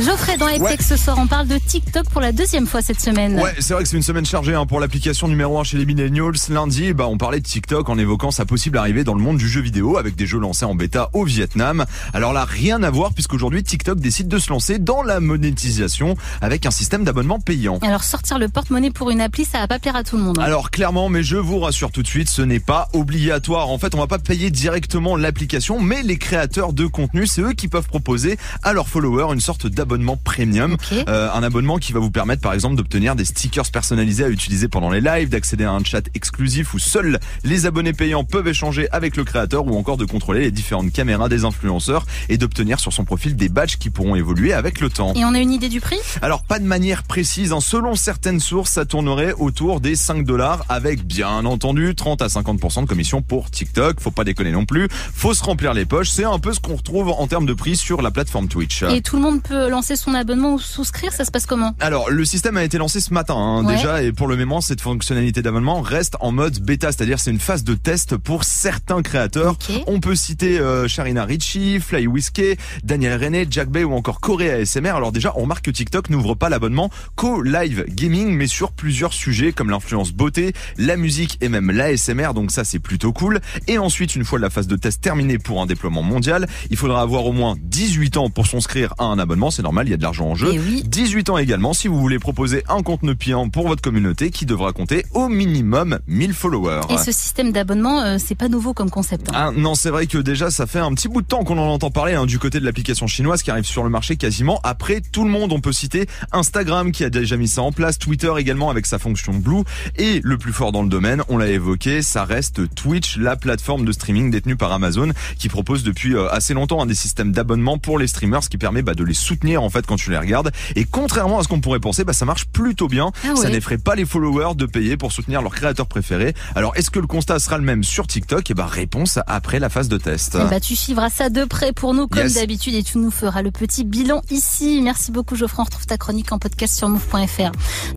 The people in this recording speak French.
Geoffrey, dans Hightech ce soir, on parle de TikTok pour la deuxième fois cette semaine. Ouais, c'est vrai que c'est une semaine chargée hein, pour l'application numéro 1 chez les millennials. Lundi, bah, on parlait de TikTok en évoquant sa possible arrivée dans le monde du jeu vidéo avec des jeux lancés en bêta au Vietnam. Alors là, rien à voir puisqu'aujourd'hui TikTok décide de se lancer dans la monétisation avec un système d'abonnement payant. Alors sortir le porte-monnaie pour une appli, ça va pas plaire à tout le monde. hein. Alors clairement, mais je vous rassure tout de suite, ce n'est pas obligatoire. En fait, on va pas payer directement l'application, mais les créateurs de contenu, c'est eux qui peuvent proposer à leurs followers une sorte d'abonnement premium. Ok. Euh, un abonnement qui va vous permettre par exemple d'obtenir des stickers personnalisés à utiliser pendant les lives, d'accéder à un chat exclusif où seuls les abonnés payants peuvent échanger avec le créateur ou encore de contrôler les différentes caméras des influenceurs et d'obtenir sur son profil des badges qui pourront évoluer avec le temps. Et on a une idée du prix? Alors pas de manière précise, hein. selon certaines sources, ça tournerait autour des 5 dollars avec bien entendu 30 à 50% de commission pour TikTok. Faut pas déconner non plus. Faut se remplir les poches. C'est un peu ce qu'on retrouve en termes de prix sur la plateforme Twitch. Et tout le monde peut lancer son abonnement ou souscrire, ça se passe comment? Alors, le système a été lancé ce matin hein, Ouais. déjà et pour le moment, cette fonctionnalité d'abonnement reste en mode bêta, c'est-à-dire c'est une phase de test pour certains créateurs. On peut citer euh, Sharina Ricci, Fly Whiskey, Daniel René, Jack Bay ou encore Corée ASMR. Alors déjà, on remarque que TikTok n'ouvre pas l'abonnement qu'au live gaming, mais sur plusieurs sujets comme l'influence beauté, la musique et même l'ASMR. Donc ça, c'est plutôt cool. Et ensuite, une fois la phase de test terminée pour un déploiement mondial, il faudra avoir au moins 18 ans pour s'inscrire à un abonnement. C'est normal, il y a de l'argent en jeu. Eh oui. 18 ans également si vous voulez proposer un contenu payant pour votre communauté qui devra compter au minimum 1000 followers. Et ce système d'abonnement, euh, c'est pas nouveau comme concept. hein. Ah, non, c'est vrai que déjà ça fait un petit bout de temps qu'on en entend parler hein, du côté de l'application chinoise qui arrive sur le marché quasiment après tout le monde. On peut citer Instagram qui a déjà mis ça en place, Twitter également avec sa fonction Blue et le plus fort dans le domaine, on l'a évoqué, ça reste Twitch, la plateforme de streaming détenue par Amazon qui propose depuis euh, assez longtemps un des systèmes d'abonnement pour les streamers, ce qui permet bah, de les soutenir en fait quand tu les regardes. Et contrairement à ce qu'on pourrait penser, bah, ça marche plutôt bien. Ah Ça n'effraie pas les followers de payer pour soutenir leur créateur préféré. Alors est-ce que le constat sera le même sur TikTok? Et bah réponse après la phase de test. Eh bah, tu suivras ça de près pour nous comme Yes. d'habitude et tu nous feras le petit bilan ici. Merci beaucoup Geoffrey, on retrouve ta chronique en podcast sur move.fr.